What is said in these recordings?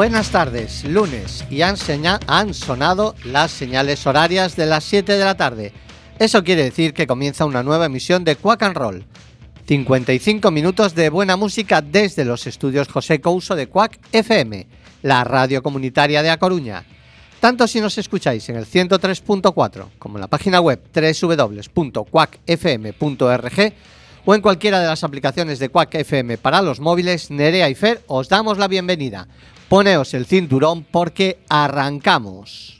Buenas tardes, lunes, y han, han, sonado las señales horarias de las 7 de la tarde. Eso quiere decir que comienza una nueva emisión de Quack and Roll. 55 minutos de buena música desde los estudios José Couso de Quack FM, la radio comunitaria de A Coruña. Tanto si nos escucháis en el 103.4 como en la página web www.quackfm.org o en cualquiera de las aplicaciones de Quack FM para los móviles, Nerea y Fer os damos la bienvenida. Poneos el cinturón porque arrancamos.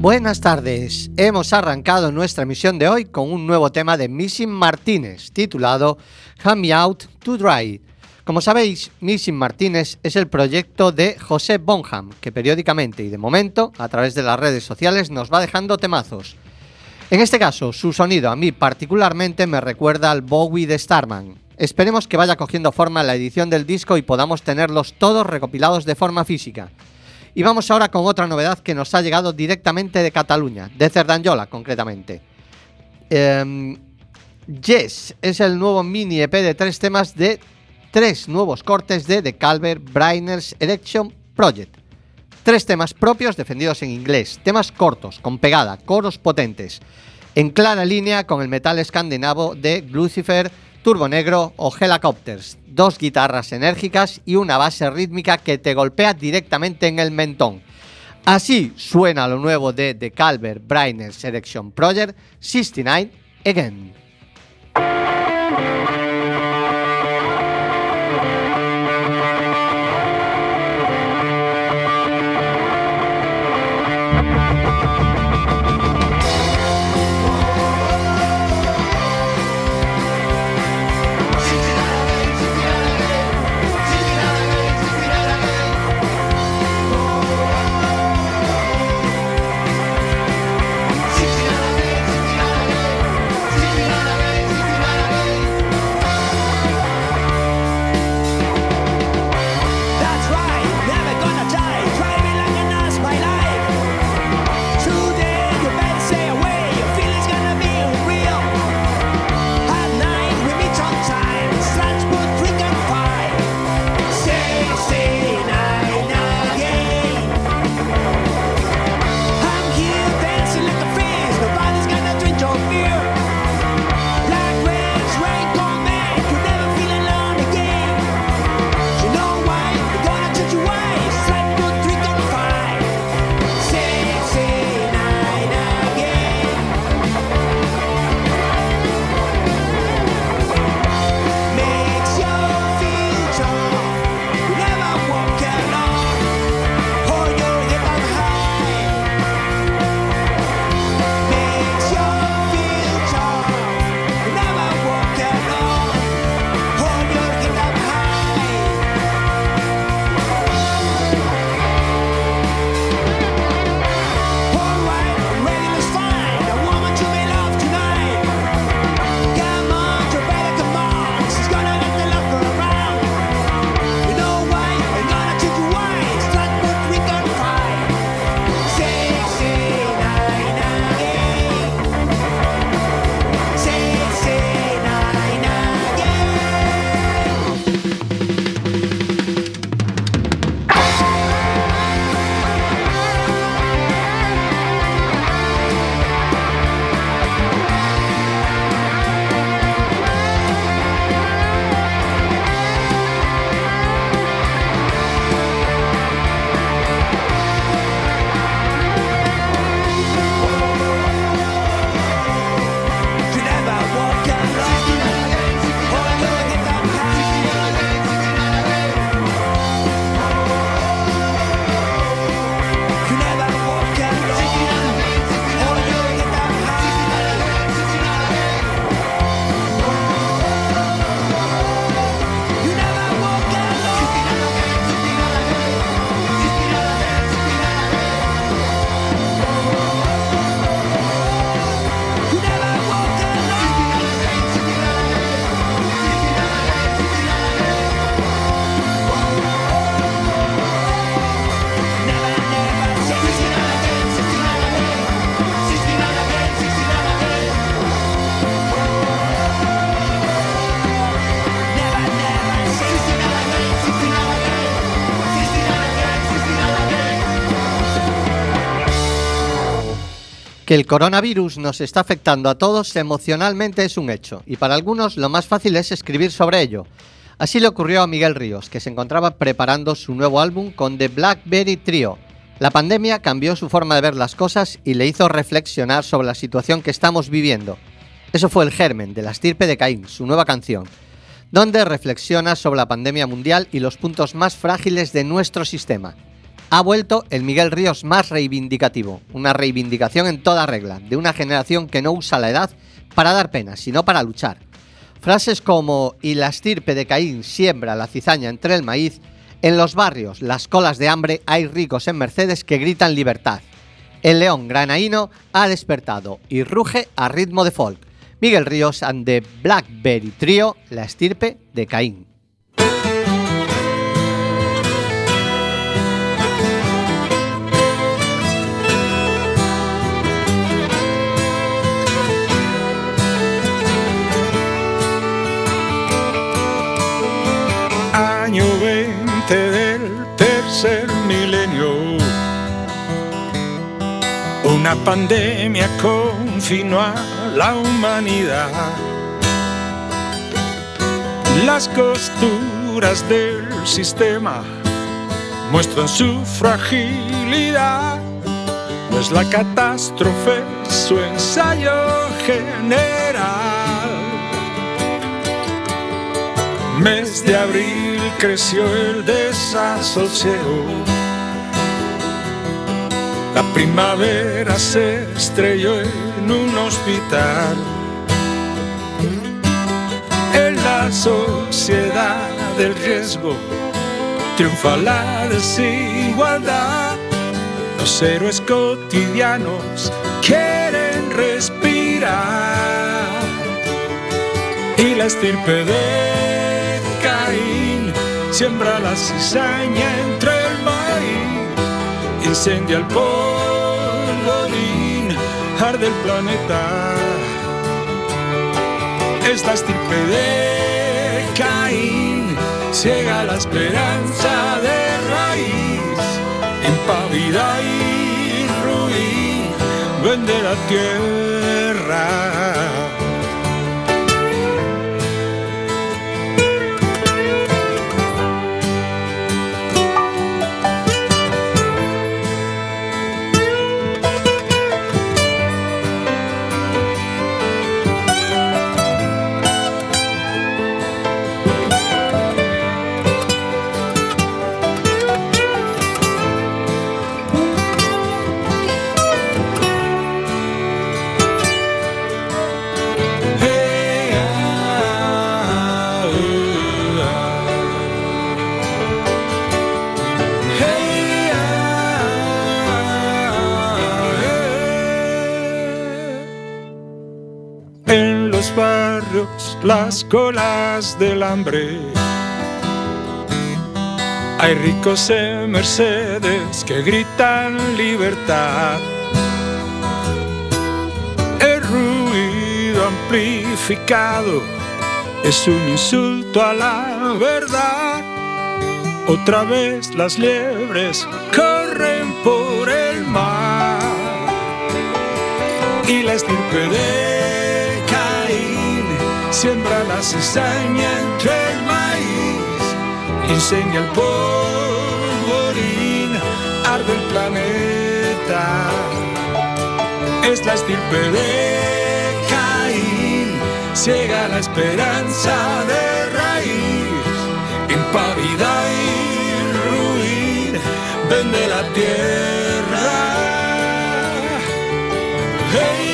Buenas tardes. Hemos arrancado nuestra emisión de hoy con un nuevo tema de Missing Martínez, titulado Hand Me Out to Dry. Como sabéis, Missing Martínez es el proyecto de José Bonham, que periódicamente y de momento, a través de las redes sociales, nos va dejando temazos. En este caso, su sonido a mí particularmente me recuerda al Bowie de Starman. Esperemos que vaya cogiendo forma la edición del disco y podamos tenerlos todos recopilados de forma física. Y vamos ahora con otra novedad que nos ha llegado directamente de Cataluña, de Cerdanyola concretamente. Em, yes es el nuevo mini EP de tres temas de tres nuevos cortes de The Calvert Brainers Erection Project. Tres temas propios defendidos en inglés, temas cortos, con pegada, coros potentes, en clara línea con el metal escandinavo de Lucifer, Turbo Negro o Helicopters, dos guitarras enérgicas y una base rítmica que te golpea directamente en el mentón. Así suena lo nuevo de The Calvert Brainer Selection Project 69 Again. Que el coronavirus nos está afectando a todos emocionalmente es un hecho, y para algunos lo más fácil es escribir sobre ello. Así le ocurrió a Miguel Ríos, que se encontraba preparando su nuevo álbum con The Blackberry Trio. La pandemia cambió su forma de ver las cosas y le hizo reflexionar sobre la situación que estamos viviendo. Eso fue el germen de la estirpe de Caín, su nueva canción, donde reflexiona sobre la pandemia mundial y los puntos más frágiles de nuestro sistema. Ha vuelto el Miguel Ríos más reivindicativo, una reivindicación en toda regla, de una generación que no usa la edad para dar pena, sino para luchar. Frases como y la estirpe de Caín siembra la cizaña entre el maíz, en los barrios, las colas de hambre, hay ricos en Mercedes que gritan libertad. El león granaíno ha despertado y ruge a ritmo de folk. Miguel Ríos and the Blackberry Trio, la estirpe de Caín. Tercer milenio. Una pandemia confinó a la humanidad. Las costuras del sistema muestran su fragilidad. No es la catástrofe su ensayo general. Mes de abril creció el desasosiego. La primavera se estrelló en un hospital. En la sociedad del riesgo triunfa la desigualdad. Los héroes cotidianos quieren respirar. Y la estirpe de siembra la cizaña entre el maíz, incendia el polvorín, arde el planeta. Es la estirpe de Caín, ciega la esperanza de raíz, impavida y ruin, vende la tierra. Las colas del hambre. Hay ricos en Mercedes que gritan libertad. El ruido amplificado es un insulto a la verdad. Otra vez las liebres corren por el mar y la estirpe de siembra la cizaña entre el maíz, incendia el polvorín, arde el planeta. Es la estirpe de Caín, ciega la esperanza de raíz, impávida y ruin, vende la tierra. Hey,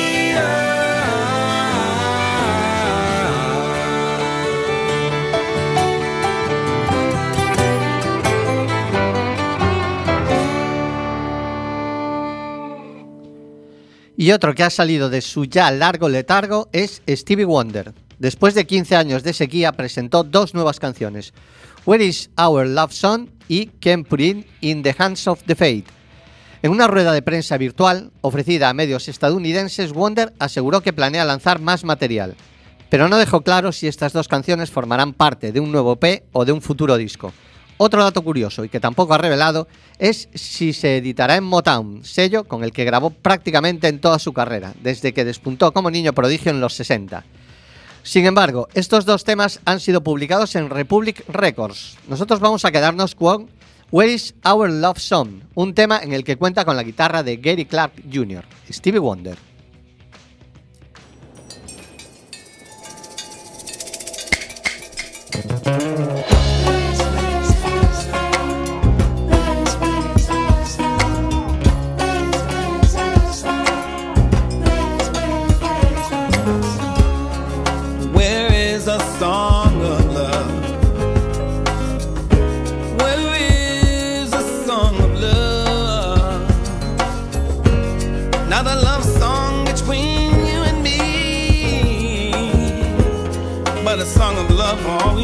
Y otro que ha salido de su ya largo letargo es Stevie Wonder. Después de 15 años de sequía, presentó dos nuevas canciones: Where is Our Love Song y Can't Put It in the Hands of the Fate. En una rueda de prensa virtual ofrecida a medios estadounidenses, Wonder aseguró que planea lanzar más material, pero no dejó claro si estas dos canciones formarán parte de un nuevo EP o de un futuro disco. Otro dato curioso y que tampoco ha revelado es si se editará en Motown, sello con el que grabó prácticamente en toda su carrera, desde que despuntó como niño prodigio en los 60. Sin embargo, estos dos temas han sido publicados en Republic Records. Nosotros vamos a quedarnos con Where is Our Love Song, un tema en el que cuenta con la guitarra de Gary Clark Jr., Stevie Wonder.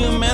Love for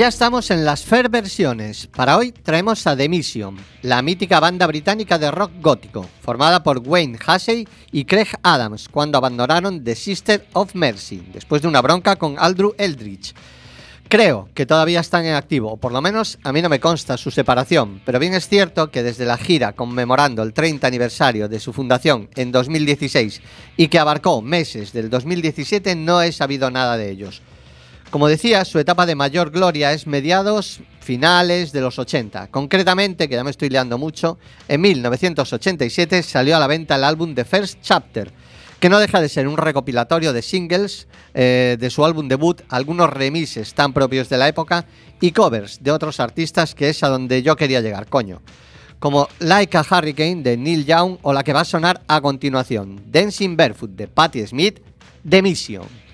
ya estamos en las Fair versiones. Para hoy traemos a The Mission, la mítica banda británica de rock gótico, formada por Wayne Hussey y Craig Adams cuando abandonaron The Sister of Mercy, después de una bronca con Aldrew Eldridge. Creo que todavía están en activo, o por lo menos a mí no me consta su separación, pero bien es cierto que desde la gira conmemorando el 30 aniversario de su fundación en 2016 y que abarcó meses del 2017 no he sabido nada de ellos. Como decía, su etapa de mayor gloria es mediados, finales de los 80. Concretamente, que ya me estoy liando mucho, en 1987 salió a la venta el álbum The First Chapter, que no deja de ser un recopilatorio de singles eh, de su álbum debut, algunos remises tan propios de la época y covers de otros artistas que es a donde yo quería llegar, coño. Como Like a Hurricane de Neil Young o la que va a sonar a continuación, Dancing Barefoot de Patti Smith, The Mission.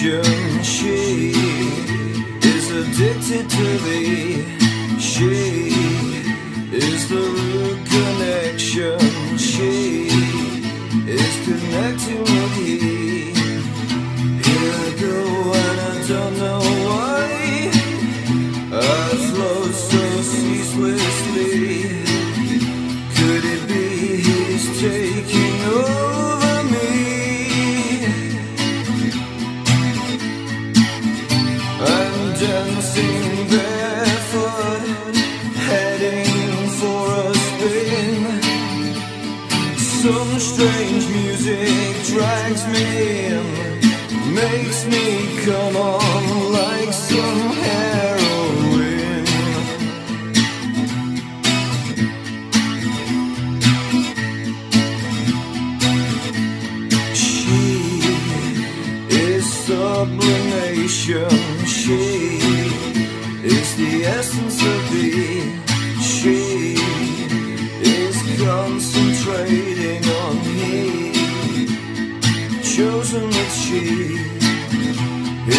Benediction. She is addicted to thee. She is the root connection. She is connecting with thee. Here I go and I don't know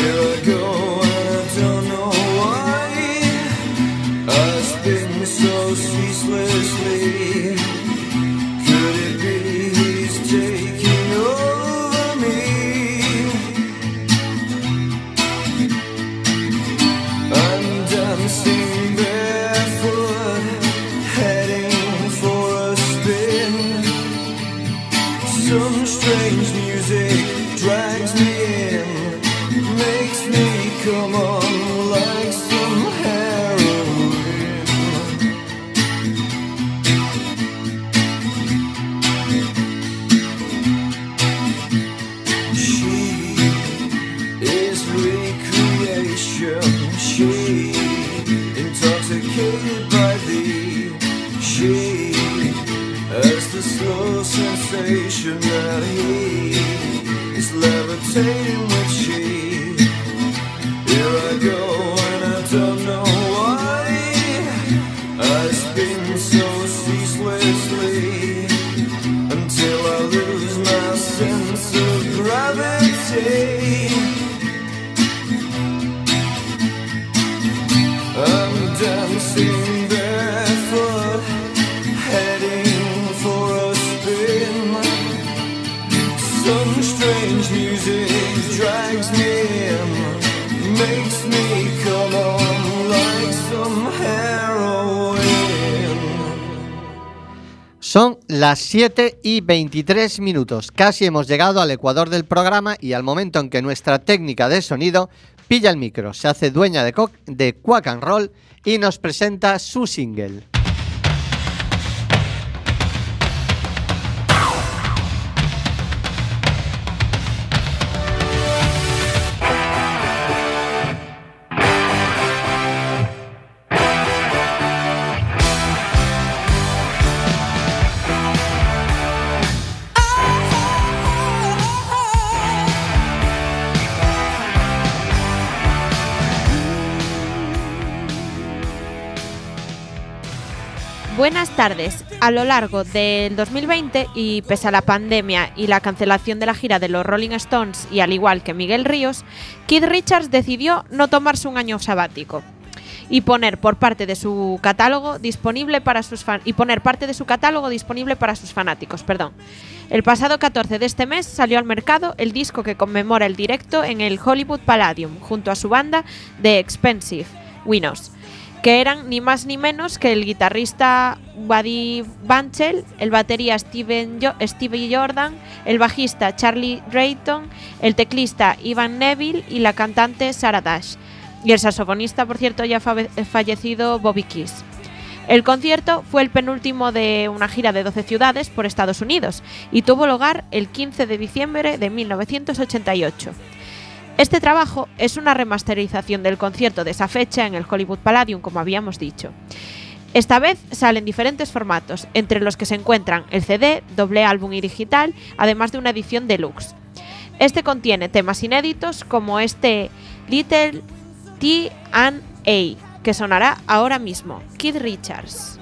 you. 7 y 23 minutos. Casi hemos llegado al ecuador del programa y al momento en que nuestra técnica de sonido pilla el micro, se hace dueña de, de Quack and Roll y nos presenta su single. Buenas tardes. A lo largo del 2020 y pese a la pandemia y la cancelación de la gira de los Rolling Stones y al igual que Miguel Ríos, Keith Richards decidió no tomarse un año sabático y poner por parte de su catálogo disponible para sus y poner parte de su catálogo disponible para sus fanáticos, perdón. El pasado 14 de este mes salió al mercado el disco que conmemora el directo en el Hollywood Palladium junto a su banda The Expensive Winos que eran ni más ni menos que el guitarrista Buddy Banchel, el batería Steven Stevie Jordan, el bajista Charlie Drayton, el teclista Ivan Neville y la cantante Sarah Dash. Y el saxofonista, por cierto, ya fa- fallecido Bobby Keys. El concierto fue el penúltimo de una gira de 12 ciudades por Estados Unidos y tuvo lugar el 15 de diciembre de 1988. Este trabajo es una remasterización del concierto de esa fecha en el Hollywood Palladium, como habíamos dicho. Esta vez salen diferentes formatos, entre los que se encuentran el CD, doble álbum y digital, además de una edición deluxe. Este contiene temas inéditos como este Little T and A, que sonará ahora mismo, Kid Richards.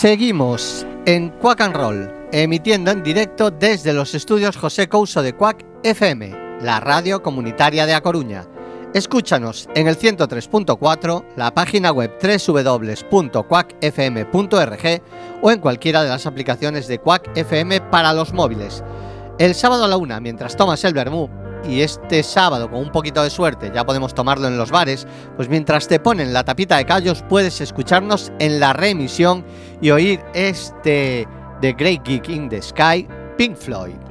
Seguimos en Quack and Roll, emitiendo en directo desde los estudios José Couso de Quack FM, la radio comunitaria de A Coruña. Escúchanos en el 103.4, la página web www.quackfm.org o en cualquiera de las aplicaciones de Quack FM para los móviles. El sábado a la una, mientras tomas el vermú, y este sábado, con un poquito de suerte, ya podemos tomarlo en los bares, pues mientras te ponen la tapita de callos puedes escucharnos en la reemisión y oír este The Great Geek in the Sky, Pink Floyd.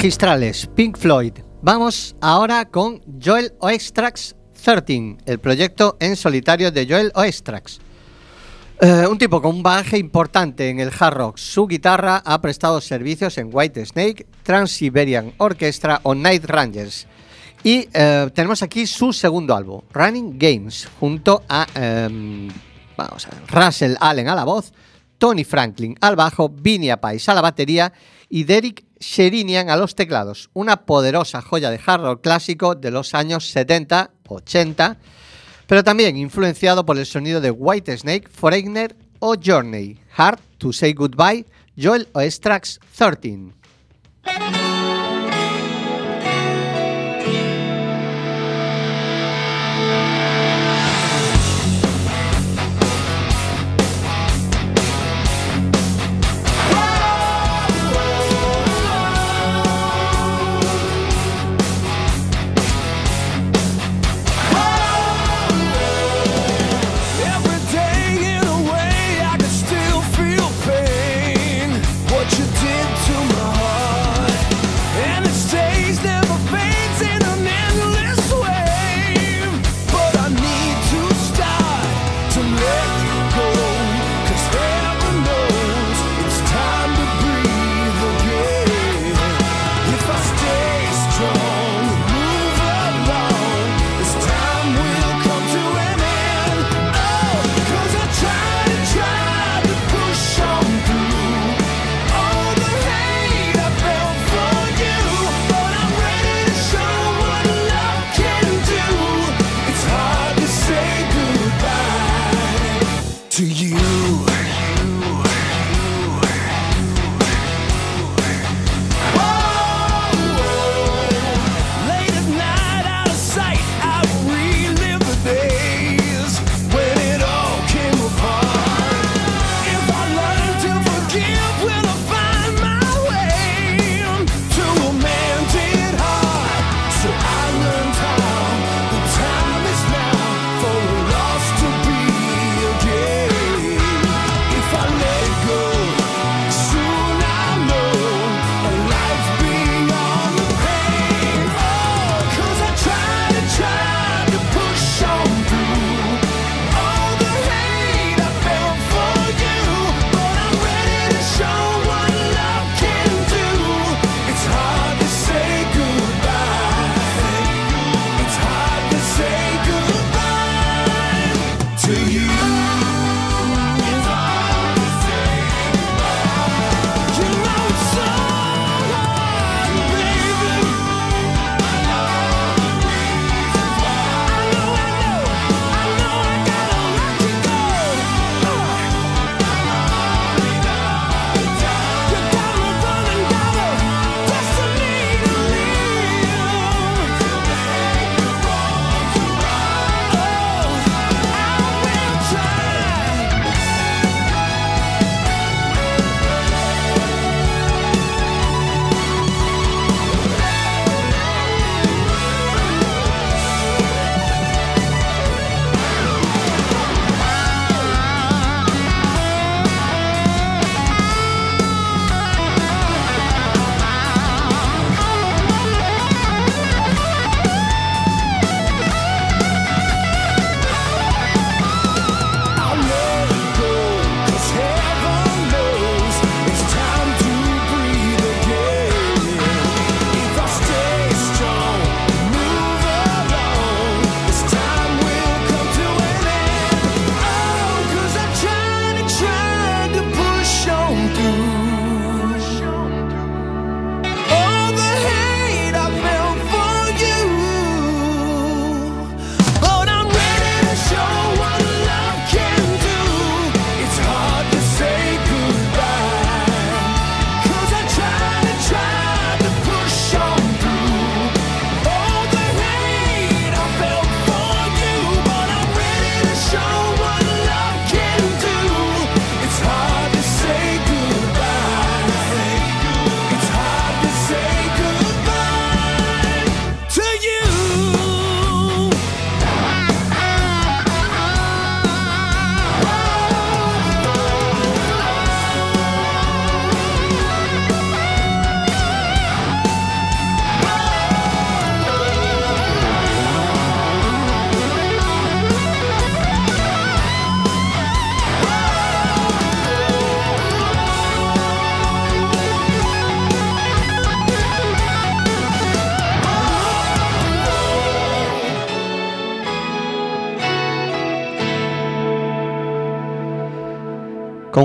Magistrales, Pink Floyd. Vamos ahora con Joel Oestrax 13, el proyecto en solitario de Joel Oestrax. Eh, un tipo con un bagaje importante en el hard rock. Su guitarra ha prestado servicios en White Snake, Trans-Siberian Orchestra o Night Rangers. Y eh, tenemos aquí su segundo álbum, Running Games, junto a em, vamos a ver, Russell Allen a la voz, Tony Franklin al bajo, Vinny Pais a la batería y Derek Sherinian a los teclados, una poderosa joya de hard rock clásico de los años 70, 80, pero también influenciado por el sonido de Whitesnake, Foreigner o Journey, Hard to Say Goodbye, Joel o Strax 13.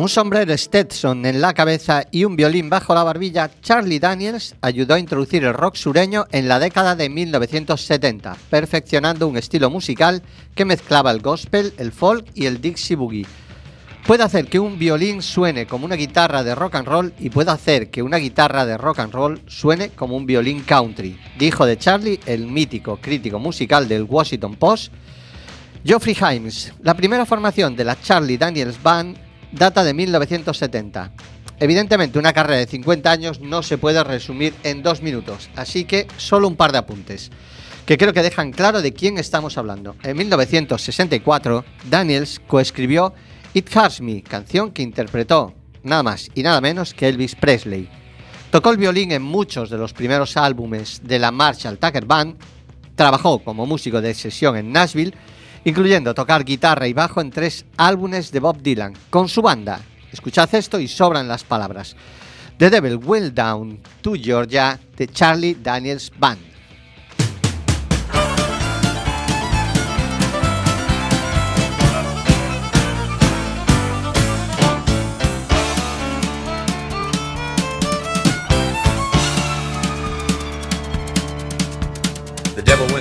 Un sombrero Stetson en la cabeza y un violín bajo la barbilla, Charlie Daniels ayudó a introducir el rock sureño en la década de 1970, perfeccionando un estilo musical que mezclaba el gospel, el folk y el Dixie Boogie. Puede hacer que un violín suene como una guitarra de rock and roll y puede hacer que una guitarra de rock and roll suene como un violín country, dijo de Charlie el mítico crítico musical del Washington Post, Geoffrey Himes. La primera formación de la Charlie Daniels Band data de 1970. Evidentemente, una carrera de 50 años no se puede resumir en dos minutos, así que solo un par de apuntes, que creo que dejan claro de quién estamos hablando. En 1964, Daniels coescribió It Hurts Me, canción que interpretó nada más y nada menos que Elvis Presley. Tocó el violín en muchos de los primeros álbumes de la Marshall Tucker Band, trabajó como músico de sesión en Nashville, incluyendo tocar guitarra y bajo en tres álbumes de Bob Dylan con su banda. Escuchad esto y sobran las palabras. The Devil Will Down to Georgia de Charlie Daniels Band.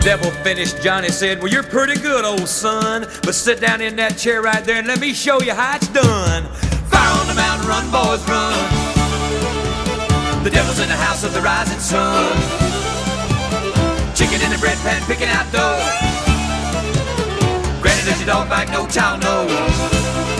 The devil finished, Johnny said, Well, you're pretty good, old son. But sit down in that chair right there and let me show you how it's done. Fire on the mountain, run, boys, run. The devil's in the house of the rising sun. Chicken in the bread pan, picking out dough. Granny, does your dog bite? No child knows.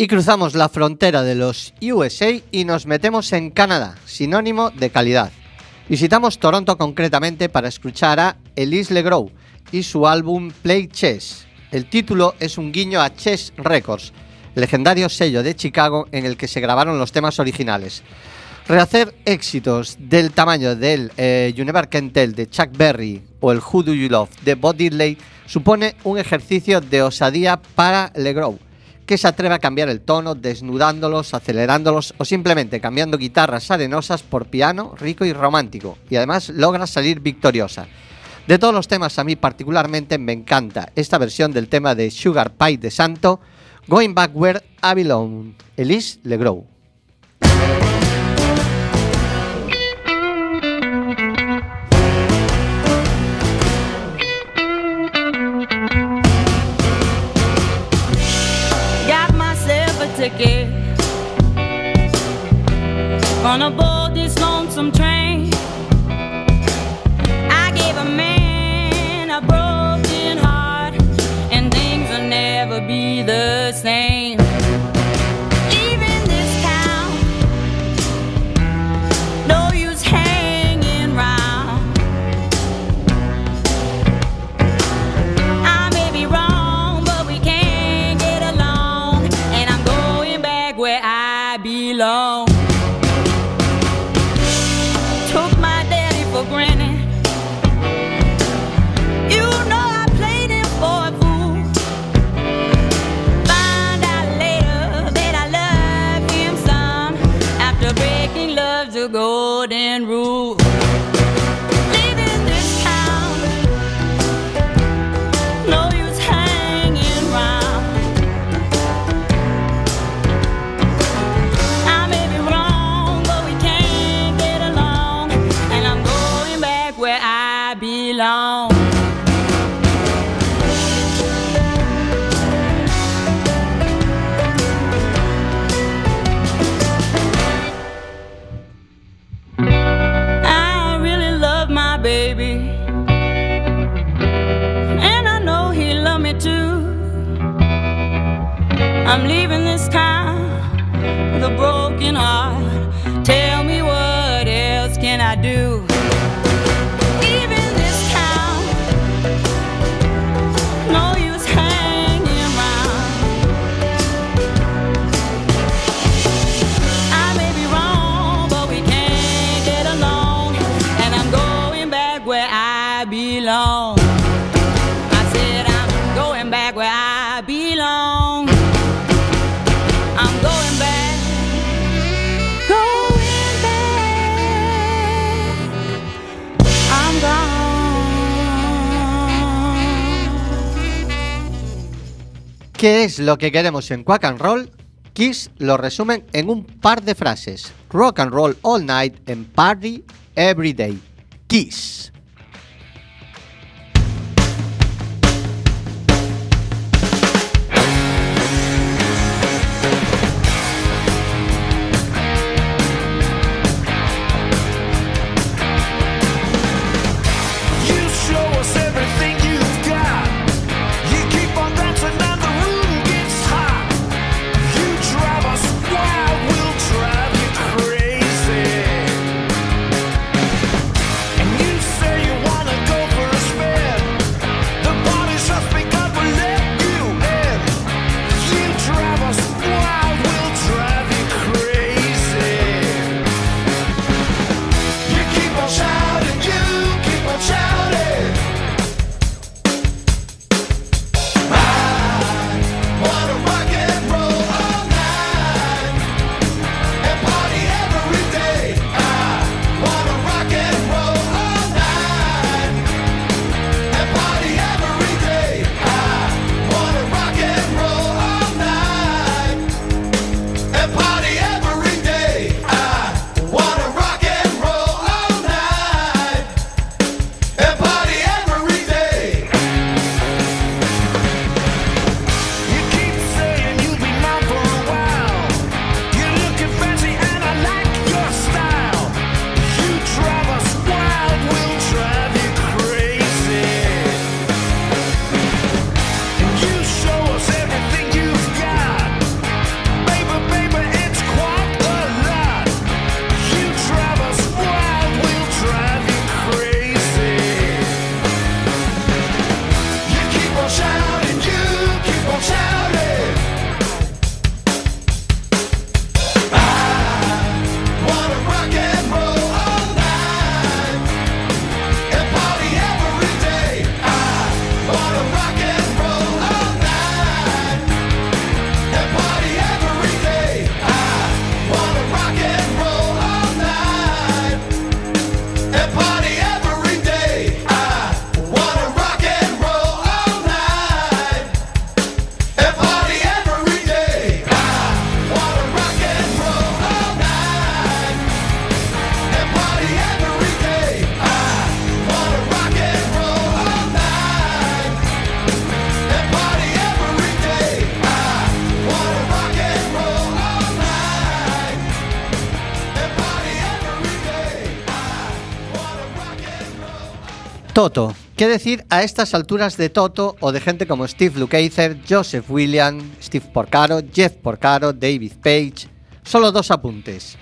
Y cruzamos la frontera de los USA y nos metemos en Canadá, sinónimo de calidad. Visitamos Toronto concretamente para escuchar a Elise Legros y su álbum Play Chess. El título es un guiño a Chess Records, legendario sello de Chicago en el que se grabaron los temas originales. Rehacer éxitos del tamaño del eh, You Never Can Tell de Chuck Berry o el Who Do You Love de Bob Diddley supone un ejercicio de osadía para LeGros, que se atreve a cambiar el tono desnudándolos, acelerándolos o simplemente cambiando guitarras arenosas por piano rico y romántico, y además logra salir victoriosa. De todos los temas a mí particularmente me encanta esta versión del tema de Sugar Pie de Santo, Going Back Where I Belong, Elise LeGros. Myself a. Gonna board this lonesome train. I gave a man a broken heart, and things will never be the same. I said I'm going back where I belong. I'm going back, going back. I'm. ¿Qué es lo que queremos en Quack and Roll? Kiss lo resumen en un par de frases. Rock and roll all night and party every day. Kiss. Toto. ¿Qué decir a estas alturas de Toto o de gente como Steve Lukather, Joseph William, Steve Porcaro, Jeff Porcaro, David Page? Solo dos apuntes.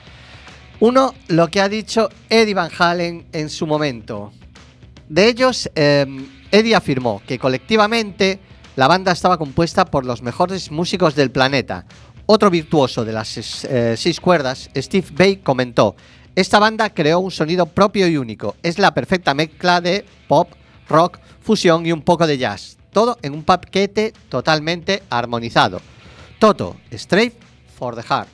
Uno, lo que ha dicho Eddie Van Halen en su momento. De ellos, eh, Eddie afirmó que colectivamente la banda estaba compuesta por los mejores músicos del planeta. Otro virtuoso de las seis, eh, cuerdas, Steve Bay, comentó, esta banda creó un sonido propio y único. Es la perfecta mezcla de pop, rock, fusión y un poco de jazz. Todo en un paquete totalmente armonizado. Toto, Straight for the Heart.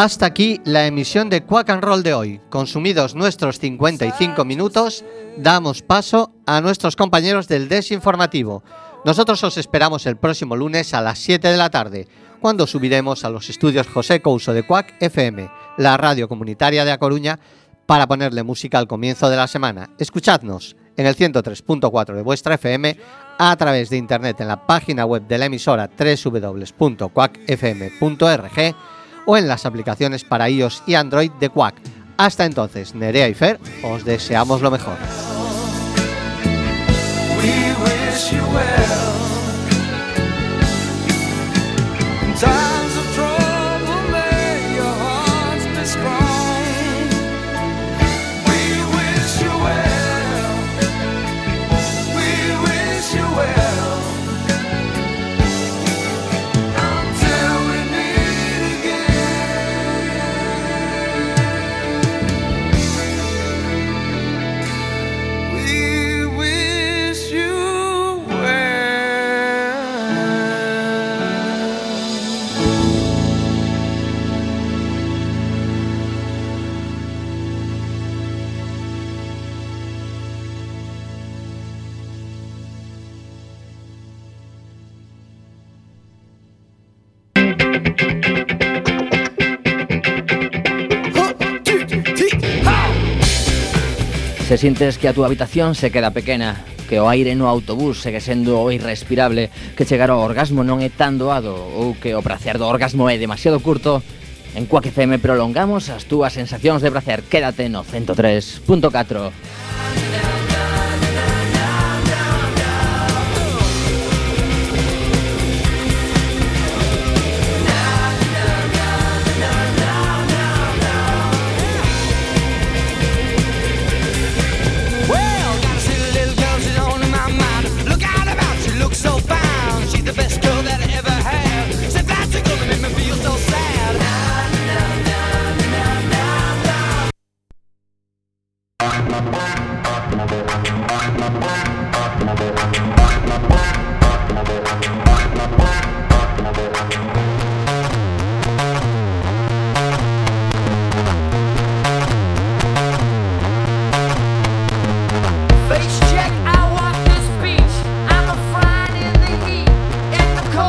Hasta aquí la emisión de Quack and Roll de hoy. Consumidos nuestros 55 minutos, damos paso a nuestros compañeros del Desinformativo. Nosotros os esperamos el próximo lunes a las 7 de la tarde, cuando subiremos a los estudios José Couso de Quack FM, la radio comunitaria de A Coruña, para ponerle música al comienzo de la semana. Escuchadnos en el 103.4 de vuestra FM a través de internet en la página web de la emisora www.quackfm.org o en las aplicaciones para iOS y Android de Quack. Hasta entonces, Nerea y Fer, os deseamos lo mejor. sintes que a túa habitación se queda pequena, que o aire no autobús segue sendo irrespirable, que chegar ao orgasmo non é tan doado ou que o prazer do orgasmo é demasiado curto, en Quack FM prolongamos as túas sensacións de prazer. Quédate no 103.4.